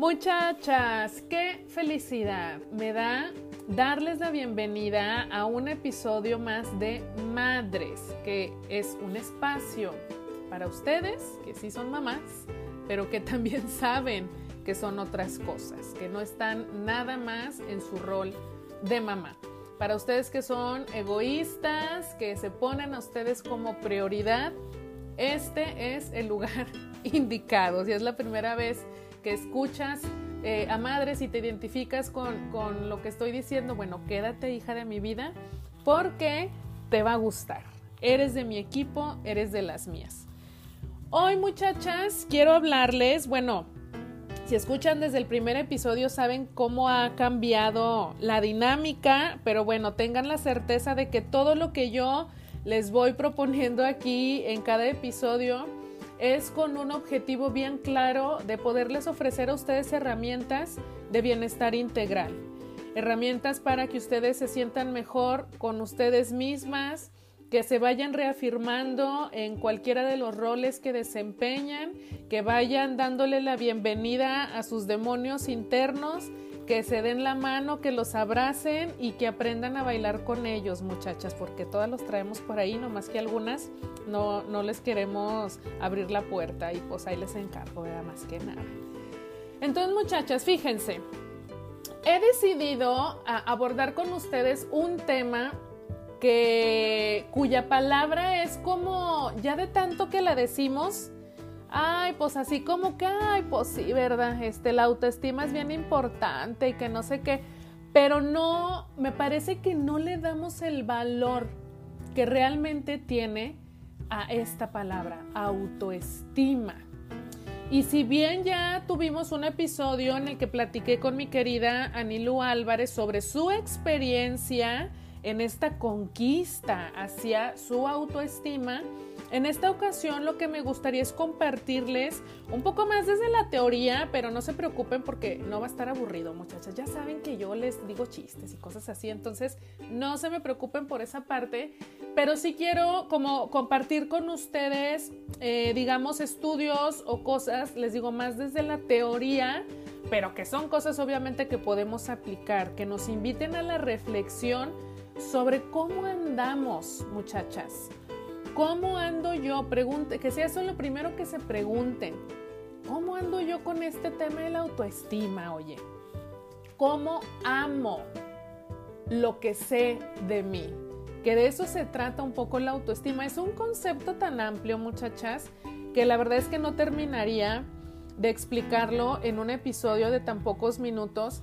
Muchachas, qué felicidad me da darles la bienvenida a un episodio más de Madres, que es un espacio para ustedes, que sí son mamás, pero que también saben que son otras cosas, que no están nada más en su rol de mamá. Para ustedes que son egoístas, que se ponen a ustedes como prioridad, este es el lugar indicado. Si es la primera vez que escuchas eh, a madres y te identificas con, con lo que estoy diciendo, bueno, quédate hija de mi vida porque te va a gustar. Eres de mi equipo, eres de las mías. Hoy muchachas, quiero hablarles, bueno, si escuchan desde el primer episodio saben cómo ha cambiado la dinámica, pero bueno, tengan la certeza de que todo lo que yo les voy proponiendo aquí en cada episodio es con un objetivo bien claro de poderles ofrecer a ustedes herramientas de bienestar integral. Herramientas para que ustedes se sientan mejor con ustedes mismas, que se vayan reafirmando en cualquiera de los roles que desempeñan, que vayan dándole la bienvenida a sus demonios internos que se den la mano, que los abracen y que aprendan a bailar con ellos, muchachas, porque todas los traemos por ahí, nomás que algunas no, no les queremos abrir la puerta y pues ahí les encargo, ¿verdad? Más que nada. Entonces, muchachas, fíjense, he decidido abordar con ustedes un tema que cuya palabra es como ya de tanto que la decimos, ay, pues así como que, ay, pues sí, ¿verdad? Este, la autoestima es bien importante y que no sé qué, pero no, me parece que no le damos el valor que realmente tiene a esta palabra, autoestima. Y si bien ya tuvimos un episodio en el que platiqué con mi querida Anilu Álvarez sobre su experiencia en esta conquista hacia su autoestima, en esta ocasión lo que me gustaría es compartirles un poco más desde la teoría, pero no se preocupen porque no va a estar aburrido, muchachas. Ya saben que yo les digo chistes y cosas así, entonces no se me preocupen por esa parte, pero sí quiero como compartir con ustedes, eh, digamos, estudios o cosas, les digo más desde la teoría, pero que son cosas obviamente que podemos aplicar, que nos inviten a la reflexión sobre cómo andamos, muchachas ¿Cómo ando yo? Pregunte, que sea eso lo primero que se pregunten. ¿Cómo ando yo con este tema de la autoestima, oye? ¿Cómo amo lo que sé de mí? Que de eso se trata un poco la autoestima. Es un concepto tan amplio, muchachas, que la verdad es que no terminaría de explicarlo en un episodio de tan pocos minutos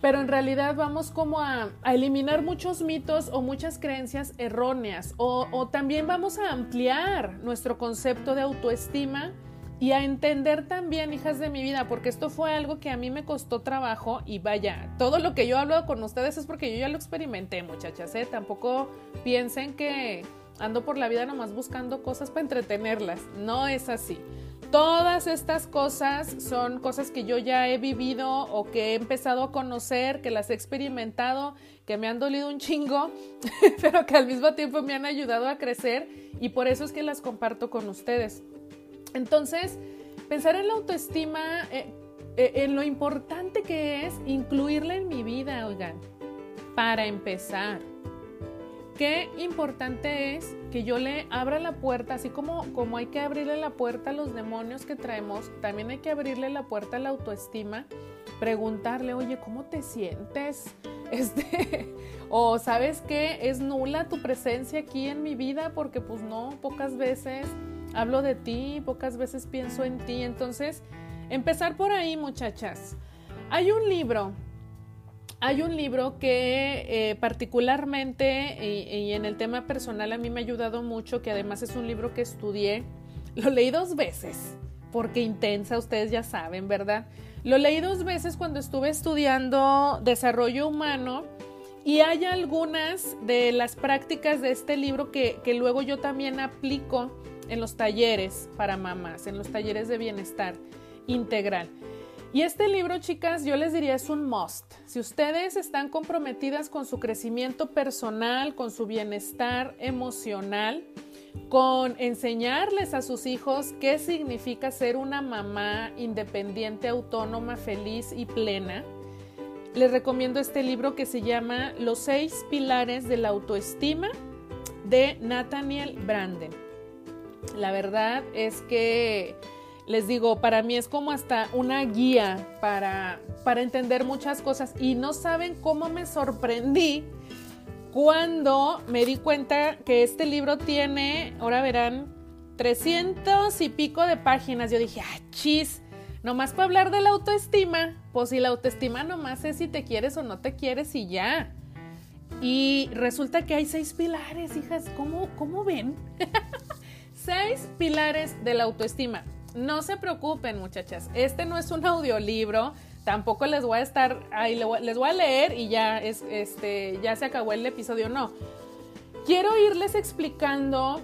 pero en realidad vamos como a, eliminar muchos mitos o muchas creencias erróneas o, o, también vamos a ampliar nuestro concepto de autoestima y a entender también, hijas de mi vida, porque esto fue algo que a mí me costó trabajo y vaya, todo lo que yo hablo con ustedes es porque yo ya lo experimenté, muchachas, ¿eh? Tampoco piensen que ando por la vida nomás buscando cosas para entretenerlas, no es así. Todas estas cosas son cosas que yo ya he vivido o que he empezado a conocer, que las he experimentado, que me han dolido un chingo, pero que al mismo tiempo me han ayudado a crecer y por eso es que las comparto con ustedes. Entonces, pensar en la autoestima, eh, eh, en lo importante que es incluirla en mi vida, oigan, para empezar qué importante es que yo le abra la puerta, así como, como hay que abrirle la puerta a los demonios que traemos, también hay que abrirle la puerta a la autoestima, preguntarle, oye, ¿cómo te sientes? Este, o sabes que es nula tu presencia aquí en mi vida porque pues no, pocas veces hablo de ti, pocas veces pienso en ti. Entonces, empezar por ahí, muchachas. Hay un libro hay un libro que eh, particularmente y, en el tema personal a mí me ha ayudado mucho, que además es un libro que estudié, lo leí dos veces, porque intensa, ustedes ya saben, ¿verdad? Lo leí dos veces cuando estuve estudiando desarrollo humano y hay algunas de las prácticas de este libro que, que luego yo también aplico en los talleres para mamás, en los talleres de bienestar integral. Y este libro, chicas, yo les diría es un must. Si ustedes están comprometidas con su crecimiento personal, con su bienestar emocional, con enseñarles a sus hijos qué significa ser una mamá independiente, autónoma, feliz y plena. Les recomiendo este libro que se llama Los seis pilares de la autoestima de Nathaniel Branden. La verdad es que les digo, para mí es como hasta una guía para, para entender muchas cosas y no saben cómo me sorprendí cuando me di cuenta que este libro tiene, ahora verán, 300 y pico de páginas. Yo dije, ah, chis, nomás para hablar de la autoestima. Pues si la autoestima nomás es si te quieres o no te quieres y ya. Y resulta que hay seis pilares, hijas. ¿Cómo, cómo ven? seis pilares de la autoestima. No se preocupen, muchachas. Este no es un audiolibro tampoco les voy a estar ahí, les voy a leer y ya, es, este, ya se acabó el episodio, no. Quiero irles explicando,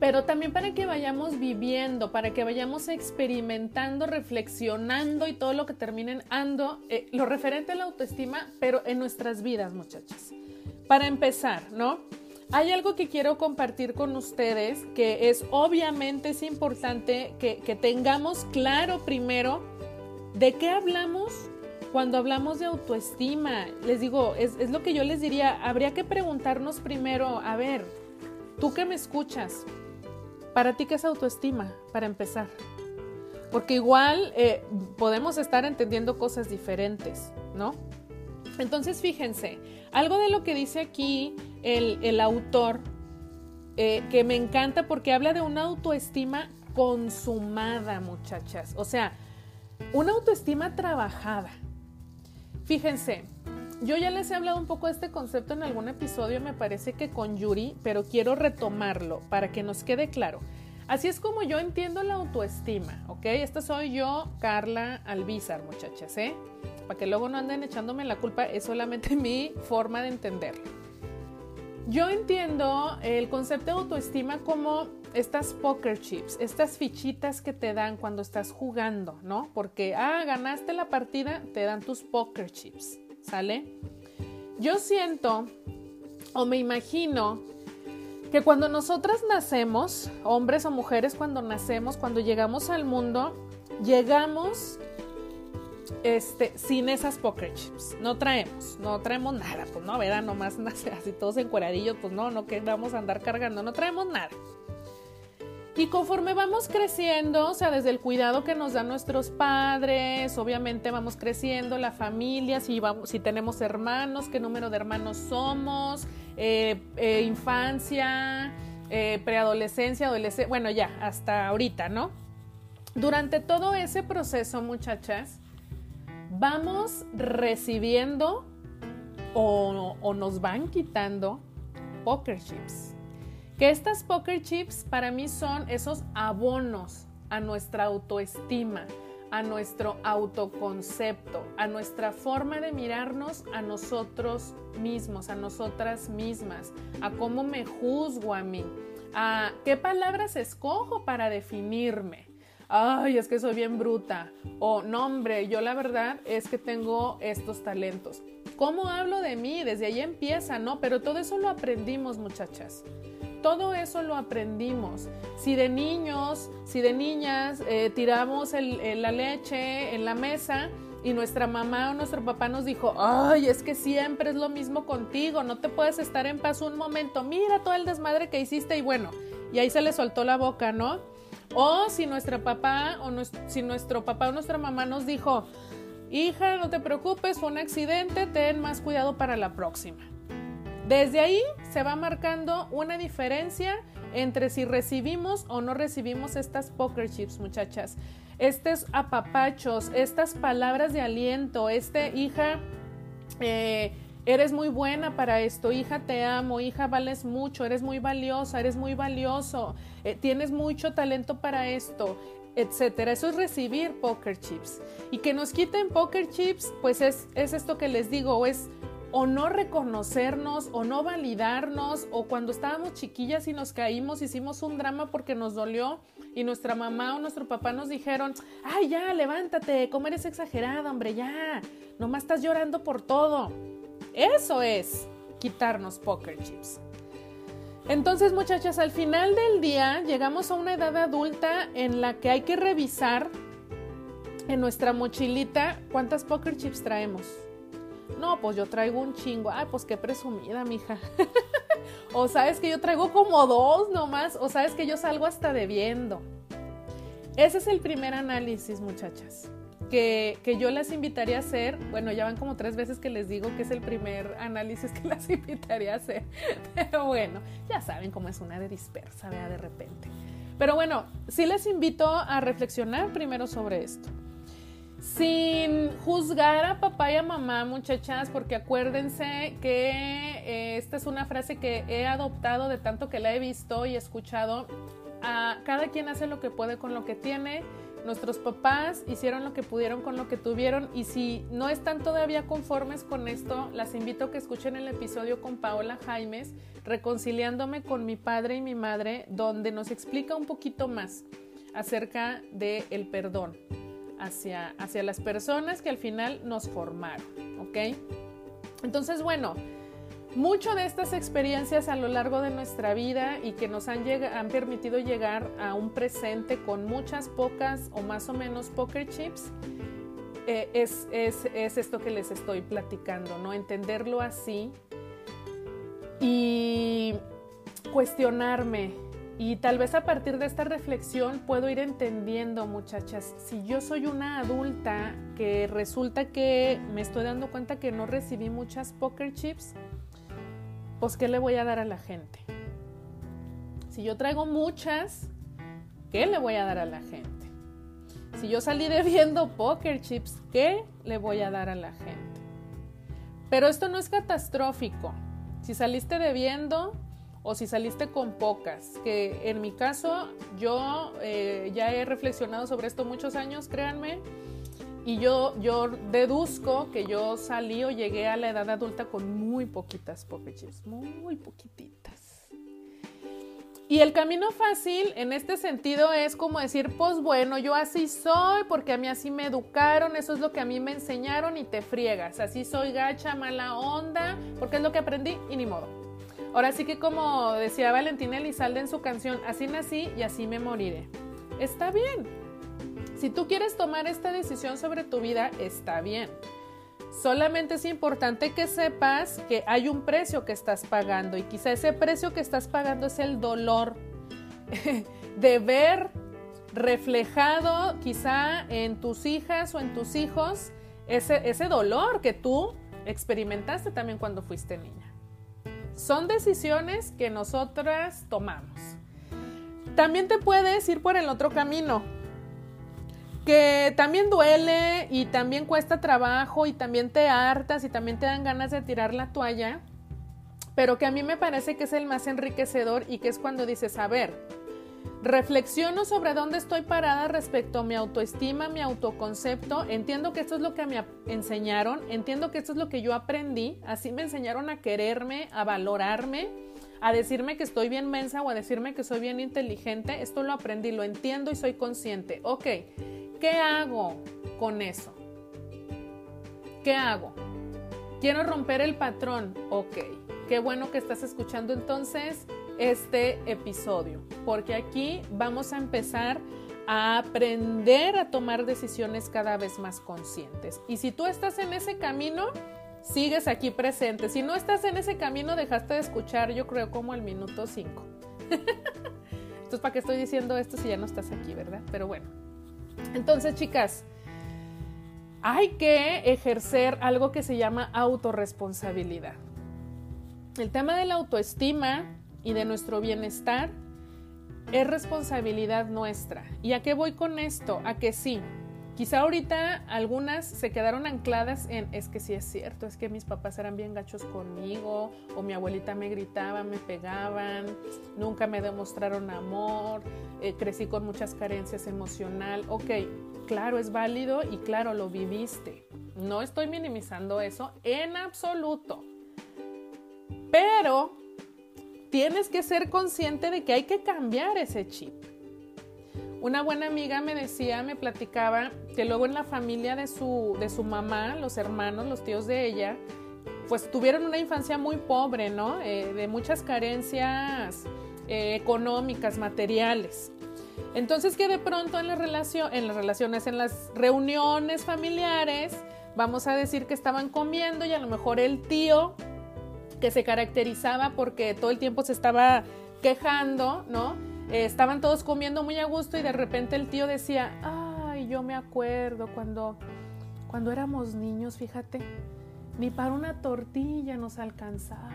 pero también para que vayamos viviendo, para que vayamos experimentando, reflexionando y todo lo que terminen ando, eh, lo referente a la autoestima, pero en nuestras vidas, muchachas. Para empezar, ¿no? Hay algo que quiero compartir con ustedes que es obviamente es importante que, que tengamos claro primero ¿De qué hablamos cuando hablamos de autoestima? Les digo, es, lo que yo les diría, habría que preguntarnos primero, a ver, tú que me escuchas, ¿para ti qué es autoestima? Para empezar. Porque igual eh, podemos estar entendiendo cosas diferentes, ¿no? Entonces, fíjense, algo de lo que dice aquí el, autor, eh, que me encanta porque habla de una autoestima consumada, muchachas. O sea, una autoestima trabajada. Fíjense, yo ya les he hablado un poco de este concepto en algún episodio, me parece que con Yuri, pero quiero retomarlo para que nos quede claro. Así es como yo entiendo la autoestima, ¿ok? Esta soy yo, Carla Albizar, muchachas, ¿eh? Para que luego no anden echándome la culpa, es solamente mi forma de entenderlo. Yo entiendo el concepto de autoestima como estas poker chips, estas fichitas que te dan cuando estás jugando, ¿no? Porque, ah, ganaste la partida, te dan tus poker chips, ¿sale? Yo siento o me imagino que cuando nosotras nacemos, hombres o mujeres cuando nacemos, cuando llegamos al mundo, llegamos este, sin esas poker chips. No traemos, no traemos nada, pues no. Nomás así todos encueradillos, pues no, no queramos andar cargando, no traemos nada. Y conforme vamos creciendo, o sea, desde el cuidado que nos dan nuestros padres, obviamente vamos creciendo, la familia, si, vamos, si tenemos hermanos, qué número de hermanos somos, eh, eh, infancia, eh, preadolescencia, adolescencia, bueno, ya, hasta ahorita, ¿no? Durante todo ese proceso, muchachas, vamos recibiendo o, nos van quitando poker chips que estas poker chips para mí son esos abonos a nuestra autoestima, a nuestro autoconcepto, a nuestra forma de mirarnos a nosotros mismos, a nosotras mismas, a cómo me juzgo a mí, a qué palabras escojo para definirme. Ay, es que soy bien bruta. O no, hombre, yo la verdad es que tengo estos talentos. ¿Cómo hablo de mí? Desde ahí empieza, ¿no? Pero todo eso lo aprendimos, muchachas todo eso lo aprendimos. Si de niños, si de niñas eh, tiramos la leche en la mesa y nuestra mamá o nuestro papá nos dijo, ay, es que siempre es lo mismo contigo, no te puedes estar en paz un momento, mira todo el desmadre que hiciste y bueno, y ahí se le soltó la boca, ¿no? O si nuestro papá o si nuestro papá o nuestra mamá nos dijo, hija, no te preocupes, fue un accidente, ten más cuidado para la próxima. Desde ahí se va marcando una diferencia entre si recibimos o no recibimos estas poker chips, muchachas. Estos apapachos, estas palabras de aliento, este hija, eh, eres muy buena para esto, hija, te amo, hija, vales mucho, eres muy valiosa, eres muy valioso, eh, tienes mucho talento para esto, etcétera. Eso es recibir poker chips. Y que nos quiten poker chips, pues es, es esto que les digo, es o no reconocernos o no validarnos o cuando estábamos chiquillas y nos caímos hicimos un drama porque nos dolió y nuestra mamá o nuestro papá nos dijeron, ay ya, levántate, cómo eres exagerada, hombre, ya, nomás estás llorando por todo. Eso es quitarnos poker chips. Entonces, muchachas, al final del día llegamos a una edad adulta en la que hay que revisar en nuestra mochilita cuántas poker chips traemos. No, pues yo traigo un chingo. Ay, pues qué presumida, mija. o sabes que yo traigo como dos nomás. O sabes que yo salgo hasta debiendo. Ese es el primer análisis, muchachas. Que, que, yo las invitaría a hacer. Bueno, ya van como tres veces que les digo que es el primer análisis que las invitaría a hacer. Pero bueno, ya saben cómo es una de dispersa, vea, de repente. Pero bueno, sí les invito a reflexionar primero sobre esto sin juzgar a papá y a mamá, muchachas, porque acuérdense que eh, esta es una frase que he adoptado de tanto que la he visto y escuchado. A, cada quien hace lo que puede con lo que tiene. Nuestros papás hicieron lo que pudieron con lo que tuvieron y si no están todavía conformes con esto, las invito a que escuchen el episodio con Paola Jaimes, reconciliándome con mi padre y mi madre, donde nos explica un poquito más acerca del el perdón hacia, hacia las personas que al final nos formaron, ¿ok? Entonces, bueno, mucho de estas experiencias a lo largo de nuestra vida y que nos han, han permitido llegar a un presente con muchas, pocas o más o menos poker chips, eh, es, es, es esto que les estoy platicando, ¿no? Entenderlo así y cuestionarme y tal vez a partir de esta reflexión puedo ir entendiendo, muchachas, si yo soy una adulta que resulta que me estoy dando cuenta que no recibí muchas poker chips, pues ¿qué le voy a dar a la gente? Si yo traigo muchas, ¿qué le voy a dar a la gente? Si yo salí debiendo poker chips, ¿qué le voy a dar a la gente? Pero esto no es catastrófico. Si saliste debiendo, o si saliste con pocas, que en mi caso yo eh, ya he reflexionado sobre esto muchos años, créanme, y yo, yo deduzco que yo salí o llegué a la edad adulta con muy poquitas pokechips, muy poquititas. Y el camino fácil en este sentido es como decir, pues bueno, yo así soy porque a mí así me educaron, eso es lo que a mí me enseñaron y te friegas, así soy gacha, mala onda, porque es lo que aprendí y ni modo. Ahora sí que como decía Valentina Elizalde en su canción, así nací y así me moriré. Está bien. Si tú quieres tomar esta decisión sobre tu vida, está bien. Solamente es importante que sepas que hay un precio que estás pagando y quizá ese precio que estás pagando es el dolor de ver reflejado quizá en tus hijas o en tus hijos ese, ese dolor que tú experimentaste también cuando fuiste niña. Son decisiones que nosotras tomamos. También te puedes ir por el otro camino, que también duele y también cuesta trabajo y también te hartas y también te dan ganas de tirar la toalla, pero que a mí me parece que es el más enriquecedor y que es cuando dices, a ver, Reflexiono sobre dónde estoy parada respecto a mi autoestima, mi autoconcepto. Entiendo que esto es lo que me enseñaron, entiendo que esto es lo que yo aprendí. Así me enseñaron a quererme, a valorarme, a decirme que estoy bien mensa o a decirme que soy bien inteligente. Esto lo aprendí, lo entiendo y soy consciente. Ok, ¿qué hago con eso? ¿Qué hago? Quiero romper el patrón. Ok, qué bueno que estás escuchando entonces este episodio, porque aquí vamos a empezar a aprender a tomar decisiones cada vez más conscientes. Y si tú estás en ese camino, sigues aquí presente. Si no estás en ese camino, dejaste de escuchar, yo creo, como al minuto 5. Entonces, ¿para qué estoy diciendo esto si ya no estás aquí, verdad? Pero bueno. Entonces, chicas, hay que ejercer algo que se llama autorresponsabilidad. El tema de la autoestima y de nuestro bienestar es responsabilidad nuestra. ¿Y a qué voy con esto? A que sí, quizá ahorita algunas se quedaron ancladas en es que sí es cierto, es que mis papás eran bien gachos conmigo o mi abuelita me gritaba, me pegaban, nunca me demostraron amor, eh, crecí con muchas carencias emocional. Ok, claro, es válido y claro, lo viviste. No estoy minimizando eso en absoluto. Pero tienes que ser consciente de que hay que cambiar ese chip. Una buena amiga me decía, me platicaba que luego en la familia de su, de su mamá, los hermanos, los tíos de ella, pues tuvieron una infancia muy pobre, ¿no? Eh, de muchas carencias eh, económicas, materiales. Entonces que de pronto en, la relación, en las relaciones, en las reuniones familiares, vamos a decir que estaban comiendo y a lo mejor el tío que se caracterizaba porque todo el tiempo se estaba quejando, ¿no? Eh, estaban todos comiendo muy a gusto y de repente el tío decía, ay, yo me acuerdo cuando, cuando éramos niños, fíjate, ni para una tortilla nos alcanzaba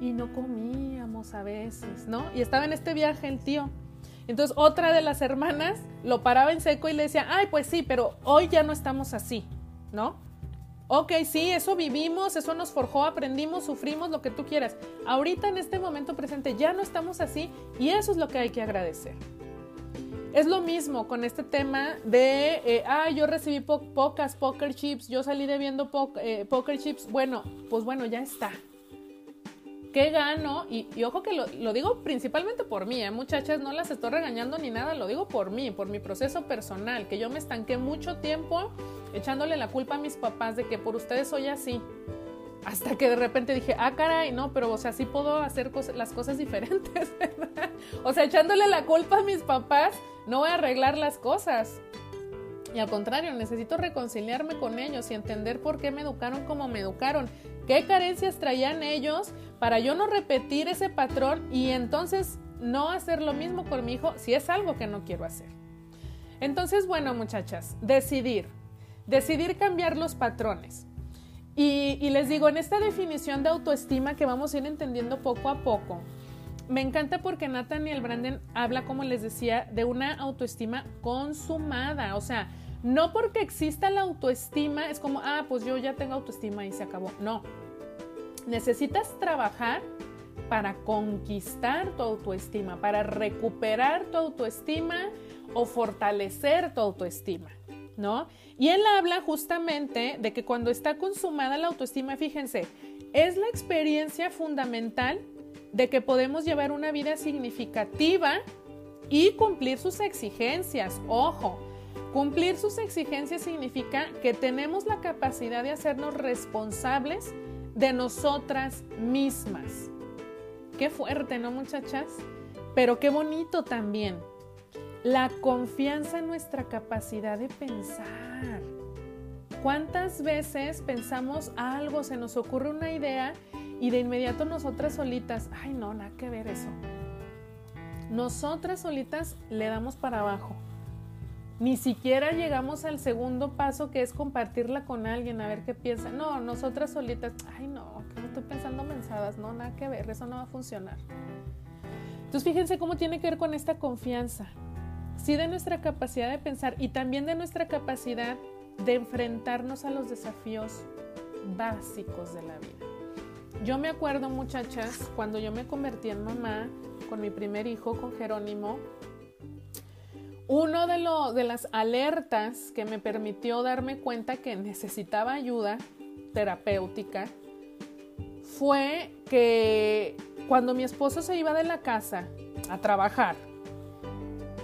y no comíamos a veces, ¿no? Y estaba en este viaje el tío. Entonces otra de las hermanas lo paraba en seco y le decía, ay, pues sí, pero hoy ya no estamos así, ¿no? Ok, sí, eso vivimos, eso nos forjó, aprendimos, sufrimos, lo que tú quieras. Ahorita en este momento presente ya no estamos así y eso es lo que hay que agradecer. Es lo mismo con este tema de, ah, yo recibí pocas poker chips, yo salí debiendo eh, poker chips. Bueno, pues bueno, ya está. ¿Qué gano? Y, ojo que lo, digo principalmente por mí, ¿eh? muchachas, no las estoy regañando ni nada, lo digo por mí, por mi proceso personal, que yo me estanqué mucho tiempo echándole la culpa a mis papás de que por ustedes soy así. Hasta que de repente dije, ah, caray, no, pero o sea, sí puedo hacer las cosas diferentes, ¿verdad? O sea, echándole la culpa a mis papás, no voy a arreglar las cosas. Y al contrario, necesito reconciliarme con ellos y entender por qué me educaron como me educaron, qué carencias traían ellos para yo no repetir ese patrón y entonces no hacer lo mismo con mi hijo si es algo que no quiero hacer. Entonces, bueno, muchachas, decidir decidir cambiar los patrones. Y, les digo, en esta definición de autoestima que vamos a ir entendiendo poco a poco, me encanta porque Nathaniel Branden habla, como les decía, de una autoestima consumada. O sea, no porque exista la autoestima es como, ah, pues yo ya tengo autoestima y se acabó. No. Necesitas trabajar para conquistar tu autoestima, para recuperar tu autoestima o fortalecer tu autoestima. ¿no? Y él habla justamente de que cuando está consumada la autoestima, fíjense, es la experiencia fundamental de que podemos llevar una vida significativa y cumplir sus exigencias. Ojo, cumplir sus exigencias significa que tenemos la capacidad de hacernos responsables de nosotras mismas. Qué fuerte, ¿no, muchachas? Pero qué bonito también la confianza en nuestra capacidad de pensar. ¿Cuántas veces pensamos algo, se nos ocurre una idea y de inmediato nosotras solitas, ay no, nada que ver eso. Nosotras solitas le damos para abajo. Ni siquiera llegamos al segundo paso que es compartirla con alguien a ver qué piensa. No, nosotras solitas, ay no, que no estoy pensando mensadas, no, nada que ver, eso no va a funcionar. Entonces fíjense cómo tiene que ver con esta confianza sí de nuestra capacidad de pensar y también de nuestra capacidad de enfrentarnos a los desafíos básicos de la vida. Yo me acuerdo, muchachas, cuando yo me convertí en mamá con mi primer hijo, con Jerónimo, uno de, de las alertas que me permitió darme cuenta que necesitaba ayuda terapéutica fue que cuando mi esposo se iba de la casa a trabajar,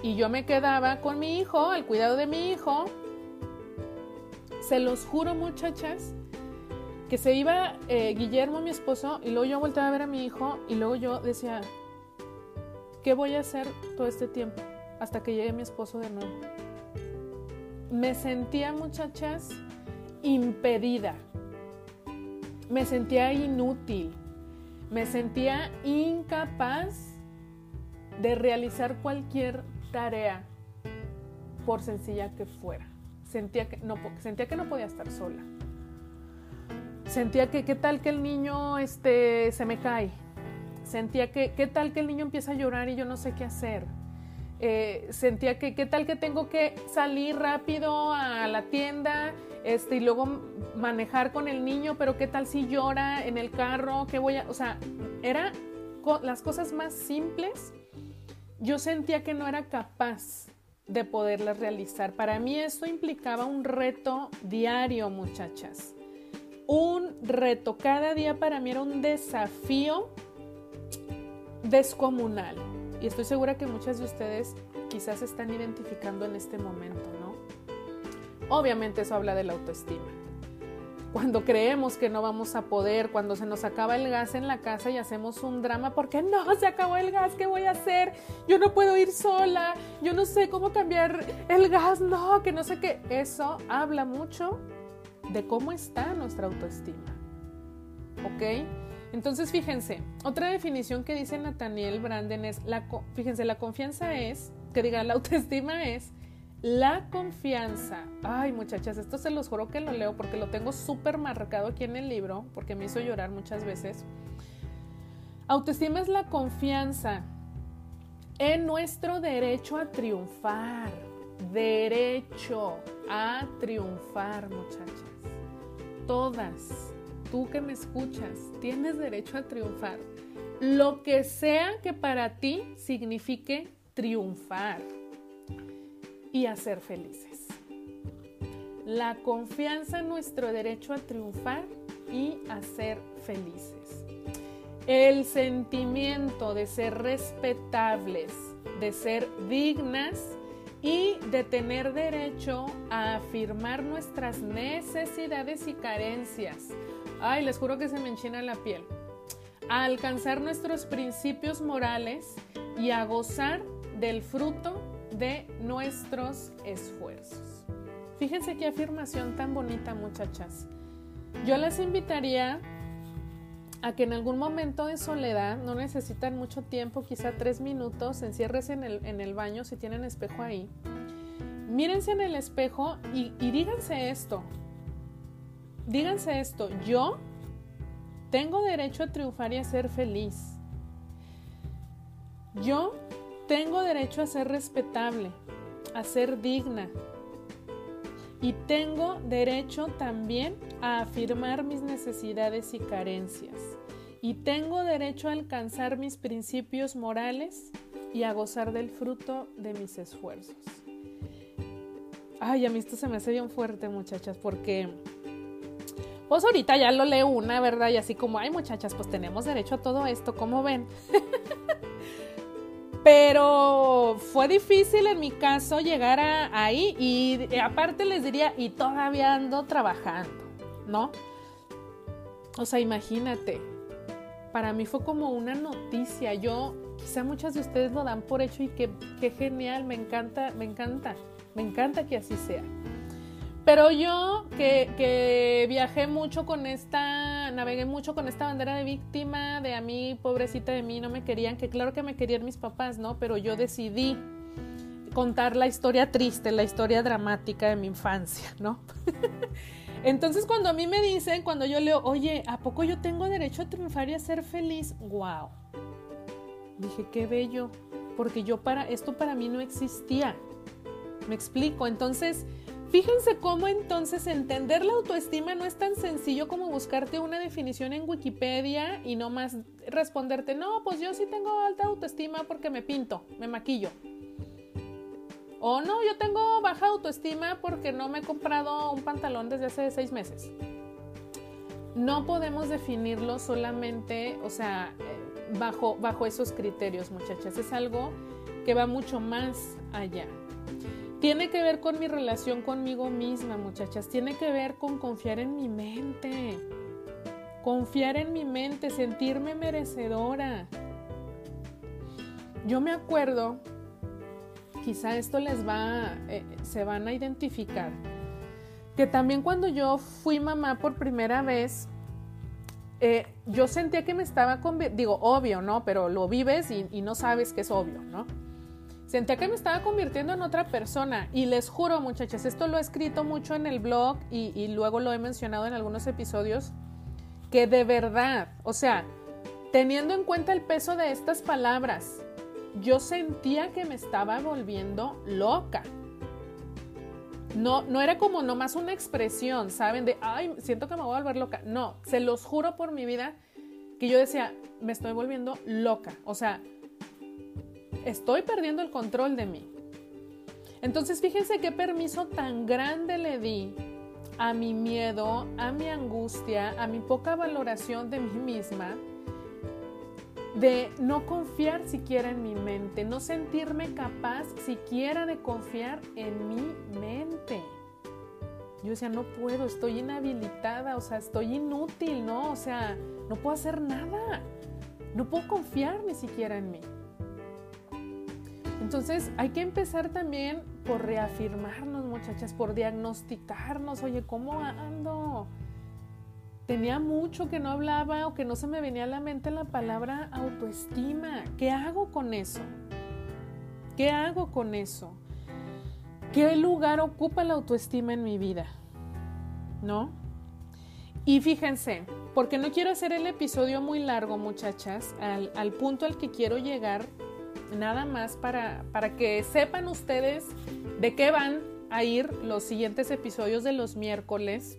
y yo me quedaba con mi hijo, al cuidado de mi hijo. Se los juro, muchachas, que se iba eh, Guillermo, mi esposo, y luego yo volteaba a ver a mi hijo y luego yo decía, ¿qué voy a hacer todo este tiempo hasta que llegue mi esposo de nuevo? Me sentía, muchachas, impedida. Me sentía inútil. Me sentía incapaz de realizar cualquier tarea, por sencilla que fuera. Sentía que no, sentía que no podía estar sola. Sentía que qué tal que el niño este, se me cae. Sentía que qué tal que el niño empieza a llorar y yo no sé qué hacer. Eh, sentía que qué tal que tengo que salir rápido a la tienda este, y luego manejar con el niño, pero qué tal si llora en el carro, qué voy a, o sea, era las cosas más simples yo sentía que no era capaz de poderlas realizar. Para mí eso implicaba un reto diario, muchachas. Un reto. Cada día para mí era un desafío descomunal. Y estoy segura que muchas de ustedes quizás están identificando en este momento, ¿no? Obviamente eso habla de la autoestima. cuando creemos que no vamos a poder, cuando se nos acaba el gas en la casa y hacemos un drama porque no, se acabó el gas, ¿qué voy a hacer? Yo no puedo ir sola, yo no sé cómo cambiar el gas, no, que no sé qué. Eso habla mucho de cómo está nuestra autoestima. ¿Ok? Entonces, fíjense, otra definición que dice Nathaniel Branden es, la, fíjense, la confianza es, que diga, la autoestima es la confianza. Ay, muchachas, esto se los juro que lo leo porque lo tengo súper marcado aquí en el libro, porque me hizo llorar muchas veces. Autoestima es la confianza en nuestro derecho a triunfar. Derecho a triunfar, muchachas. Todas, tú que me escuchas, tienes derecho a triunfar. Lo que sea que para ti signifique triunfar y a ser felices. La confianza en nuestro derecho a triunfar y a ser felices. El sentimiento de ser respetables, de ser dignas y de tener derecho a afirmar nuestras necesidades y carencias. Ay, les juro que se me enchina la piel. A alcanzar nuestros principios morales y a gozar del fruto de nuestros esfuerzos. Fíjense qué afirmación tan bonita, muchachas. Yo les invitaría a que en algún momento de soledad, no necesitan mucho tiempo, quizá tres minutos, enciérrese en el, en el baño si tienen espejo ahí. Mírense en el espejo y díganse esto. Díganse esto, yo tengo derecho a triunfar y a ser feliz. Yo tengo derecho a ser respetable, a ser digna. Y tengo derecho también a afirmar mis necesidades y carencias. Y tengo derecho a alcanzar mis principios morales y a gozar del fruto de mis esfuerzos. Ay, a mí esto se me hace bien fuerte, muchachas, porque pues ahorita ya lo leo una, ¿verdad? Y así como, ay, muchachas, pues tenemos derecho a todo esto, ¿cómo ven? Pero fue difícil en mi caso llegar a, ahí y aparte les diría, y todavía ando trabajando, ¿no? O sea, imagínate, para mí fue como una noticia. Yo, quizá muchas de ustedes lo dan por hecho y qué, qué genial, me encanta, me encanta, me encanta que así sea. Pero yo que, viajé mucho con esta, navegué mucho con esta bandera de víctima, de a mí, pobrecita de mí, no me querían, que claro que me querían mis papás, ¿no? Pero yo decidí contar la historia triste, la historia dramática de mi infancia, ¿no? Entonces cuando a mí me dicen, cuando yo leo, oye, ¿a poco yo tengo derecho a triunfar y a ser feliz? ¡Wow! Dije, qué bello, porque yo para, esto para mí no existía. Me explico, entonces Fíjense cómo entonces entender la autoestima no es tan sencillo como buscarte una definición en Wikipedia y no más responderte, no, pues yo sí tengo alta autoestima porque me pinto, me maquillo. O no, yo tengo baja autoestima porque no me he comprado un pantalón desde hace seis meses. No podemos definirlo solamente, o sea, eh, bajo, bajo esos criterios, muchachas. Es algo que va mucho más allá. Tiene que ver con mi relación conmigo misma, muchachas. Tiene que ver con confiar en mi mente. Confiar en mi mente, sentirme merecedora. Yo me acuerdo, quizá esto les va, eh, se van a identificar, que también cuando yo fui mamá por primera vez, eh, yo sentía que me estaba, digo, obvio, ¿no? Pero lo vives y, y no sabes que es obvio, ¿no? Sentía que me estaba convirtiendo en otra persona y les juro muchachas, esto lo he escrito mucho en el blog y, luego lo he mencionado en algunos episodios, que de verdad, o sea, teniendo en cuenta el peso de estas palabras, yo sentía que me estaba volviendo loca. No, no era como nomás una expresión, ¿saben? De, ay, siento que me voy a volver loca. No, se los juro por mi vida que yo decía, me estoy volviendo loca. O sea, estoy perdiendo el control de mí. Entonces fíjense qué permiso tan grande le di a mi miedo, a mi angustia, a mi poca valoración de mí misma, de no confiar siquiera en mi mente, no sentirme capaz siquiera de confiar en mi mente. Yo decía, no puedo, estoy inhabilitada, o sea, estoy inútil, ¿no? O sea, no puedo hacer nada. No puedo confiar ni siquiera en mí. Entonces hay que empezar también por reafirmarnos, muchachas, por diagnosticarnos. Oye, ¿cómo ando? Tenía mucho que no hablaba o que no se me venía a la mente la palabra autoestima. ¿Qué hago con eso? ¿Qué hago con eso? ¿Qué lugar ocupa la autoestima en mi vida? ¿No? Y fíjense, porque no quiero hacer el episodio muy largo, muchachas, al, al punto al que quiero llegar nada más para, para que sepan ustedes de qué van a ir los siguientes episodios de los miércoles.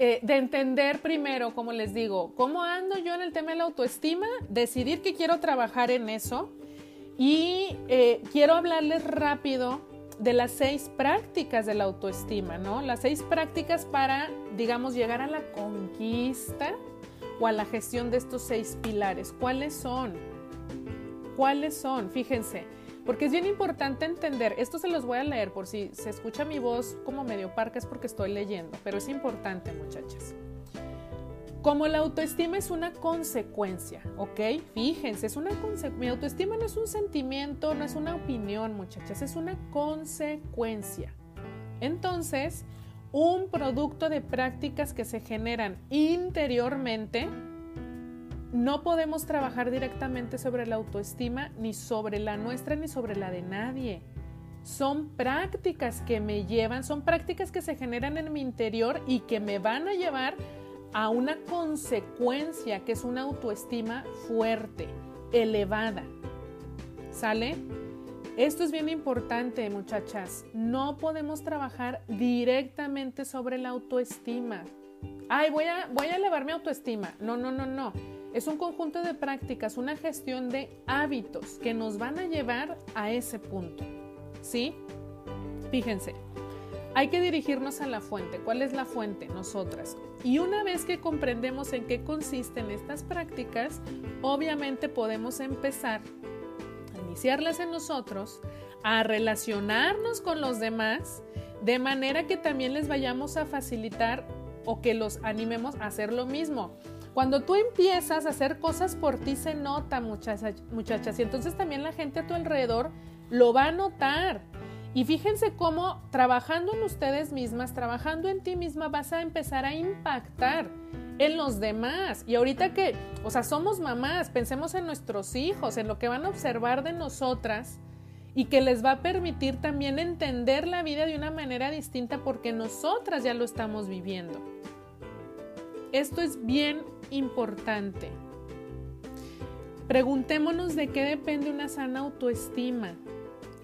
Eh, de entender primero, como les digo, cómo ando yo en el tema de la autoestima, decidir que quiero trabajar en eso y eh, quiero hablarles rápido de las seis prácticas de la autoestima, ¿no? Las seis prácticas para, digamos, llegar a la conquista o a la gestión de estos seis pilares. ¿Cuáles son? ¿Cuáles son? Fíjense, porque es bien importante entender, esto se los voy a leer por si se escucha mi voz como medio parca es porque estoy leyendo, pero es importante muchachas. Como la autoestima es una consecuencia, ¿ok? Fíjense, es una mi autoestima no es un sentimiento, no es una opinión, muchachas, es una consecuencia. Entonces, un producto de prácticas que se generan interiormente no podemos trabajar directamente sobre la autoestima, ni sobre la nuestra, ni sobre la de nadie. Son prácticas que me llevan, son prácticas que se generan en mi interior y que me van a llevar a una consecuencia que es una autoestima fuerte, elevada. ¿Sale? Esto es bien importante, muchachas. No podemos trabajar directamente sobre la autoestima. Ay, voy a, voy a elevar mi autoestima. No, no, no, no. Es un conjunto de prácticas, una gestión de hábitos que nos van a llevar a ese punto. ¿Sí? Fíjense, hay que dirigirnos a la fuente. ¿Cuál es la fuente? Nosotras. Y una vez que comprendemos en qué consisten estas prácticas, obviamente podemos empezar a iniciarlas en nosotros, a relacionarnos con los demás, de manera que también les vayamos a facilitar o que los animemos a hacer lo mismo. Cuando tú empiezas a hacer cosas por ti se nota, muchachas, muchachas, y entonces también la gente a tu alrededor lo va a notar. Y fíjense cómo trabajando en ustedes mismas, trabajando en ti misma, vas a empezar a impactar en los demás. Y ahorita que, o sea, somos mamás, pensemos en nuestros hijos, en lo que van a observar de nosotras y que les va a permitir también entender la vida de una manera distinta porque nosotras ya lo estamos viviendo. Esto es bien importante. Preguntémonos de qué depende una sana autoestima.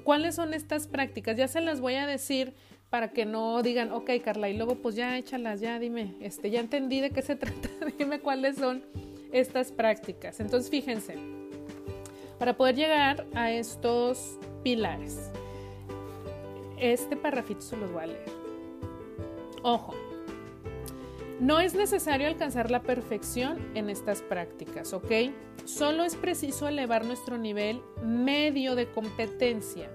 ¿Cuáles son estas prácticas? Ya se las voy a decir para que no digan, ok, Carla, y luego pues ya échalas, ya dime, este, ya entendí de qué se trata, dime cuáles son estas prácticas. Entonces, fíjense, para poder llegar a estos pilares, este parrafito se los voy a leer. Ojo, no es necesario alcanzar la perfección en estas prácticas, ¿ok? Solo es preciso elevar nuestro nivel medio de competencia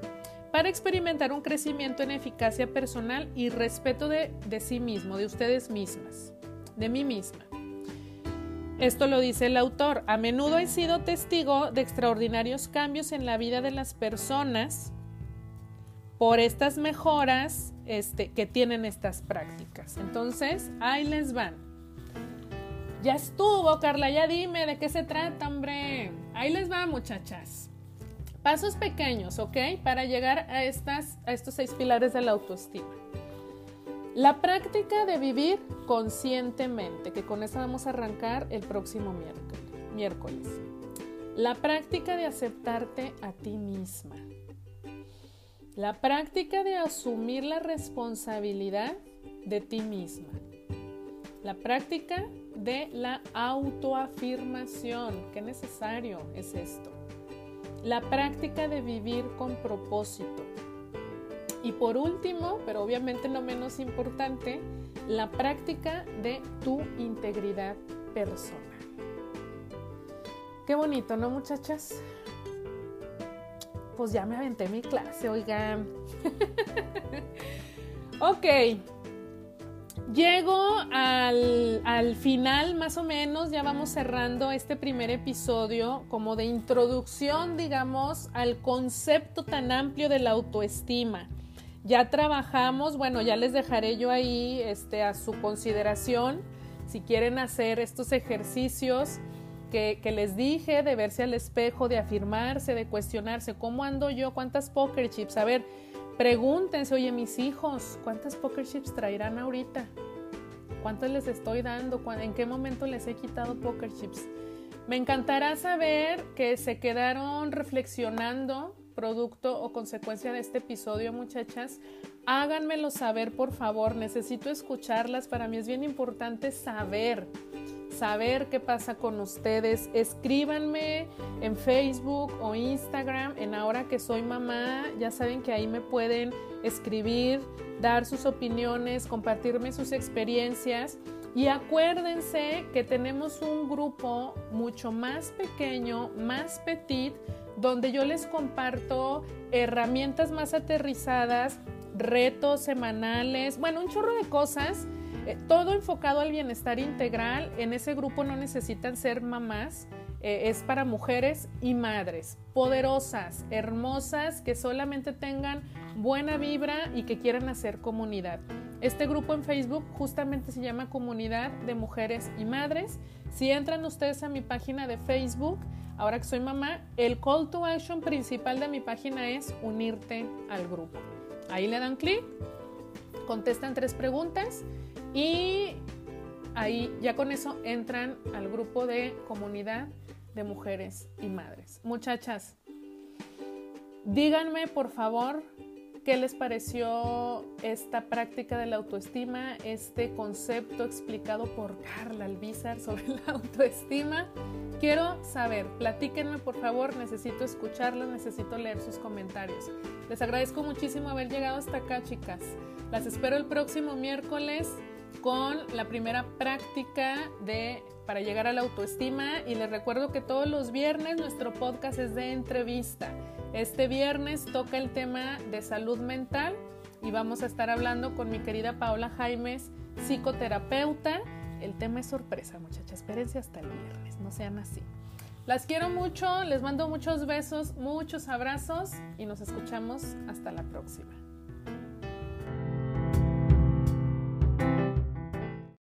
para experimentar un crecimiento en eficacia personal y respeto de, sí mismo, de ustedes mismas, de mí misma. Esto lo dice el autor. A menudo he sido testigo de extraordinarios cambios en la vida de las personas por estas mejoras este, que tienen estas prácticas. Entonces, ahí les van. Ya estuvo, Carla, ya dime de qué se trata, hombre. Ahí les va, muchachas. Pasos pequeños, ¿ok? Para llegar a, estas, a estos seis pilares de la autoestima. La práctica de vivir conscientemente, que con eso vamos a arrancar el próximo miércoles. La práctica de aceptarte a ti misma. La práctica de asumir la responsabilidad de ti misma. La práctica de la autoafirmación. Qué necesario es esto. La práctica de vivir con propósito. Y por último, pero obviamente no menos importante, la práctica de tu integridad personal. Qué bonito, ¿no, muchachas? Pues ya me aventé mi clase, oigan. Ok. Llego al, al, final, más o menos, ya vamos cerrando este primer episodio como de introducción, digamos, al concepto tan amplio de la autoestima. Ya trabajamos, bueno, ya les dejaré yo ahí este, a su consideración si quieren hacer estos ejercicios que, les dije, de verse al espejo, de afirmarse, de cuestionarse, ¿cómo ando yo? ¿Cuántas poker chips? A ver, Pregúntense, oye, mis hijos, ¿cuántas poker chips traerán ahorita? ¿Cuántas les estoy dando? ¿En qué momento les he quitado poker chips? Me encantará saber que se quedaron reflexionando producto o consecuencia de este episodio, muchachas. Háganmelo saber, por favor. Necesito escucharlas. Para mí es bien importante saber saber qué pasa con ustedes. Escríbanme en Facebook o Instagram. En ahora que soy mamá, ya saben que ahí me pueden escribir, dar sus opiniones, compartirme sus experiencias. Y acuérdense que tenemos un grupo mucho más pequeño, más petit, donde yo les comparto herramientas más aterrizadas, retos semanales, bueno, un chorro de cosas eh, todo enfocado al bienestar integral. En ese grupo no necesitan ser mamás, eh, es para mujeres y madres, poderosas, hermosas, que solamente tengan buena vibra y que quieran hacer comunidad. Este grupo en Facebook justamente se llama Comunidad de Mujeres y Madres. Si entran ustedes a mi página de Facebook, ahora que soy mamá, el call to action principal de mi página es unirte al grupo. Ahí le dan clic, contestan tres preguntas y ahí ya con eso entran al grupo de comunidad de mujeres y madres. Muchachas, díganme por favor qué les pareció esta práctica de la autoestima, este concepto explicado por Carla Albizar sobre la autoestima. Quiero saber, platíquenme por favor, necesito escucharlas, necesito leer sus comentarios. Les agradezco muchísimo haber llegado hasta acá, chicas. Las espero el próximo miércoles con la primera práctica de para llegar a la autoestima y les recuerdo que todos los viernes nuestro podcast es de entrevista. Este viernes toca el tema de salud mental y vamos a estar hablando con mi querida Paola Jaimes, psicoterapeuta. El tema es sorpresa, muchachas. Espérense hasta el viernes, no sean así. Las quiero mucho, les mando muchos besos, muchos abrazos y nos escuchamos hasta la próxima.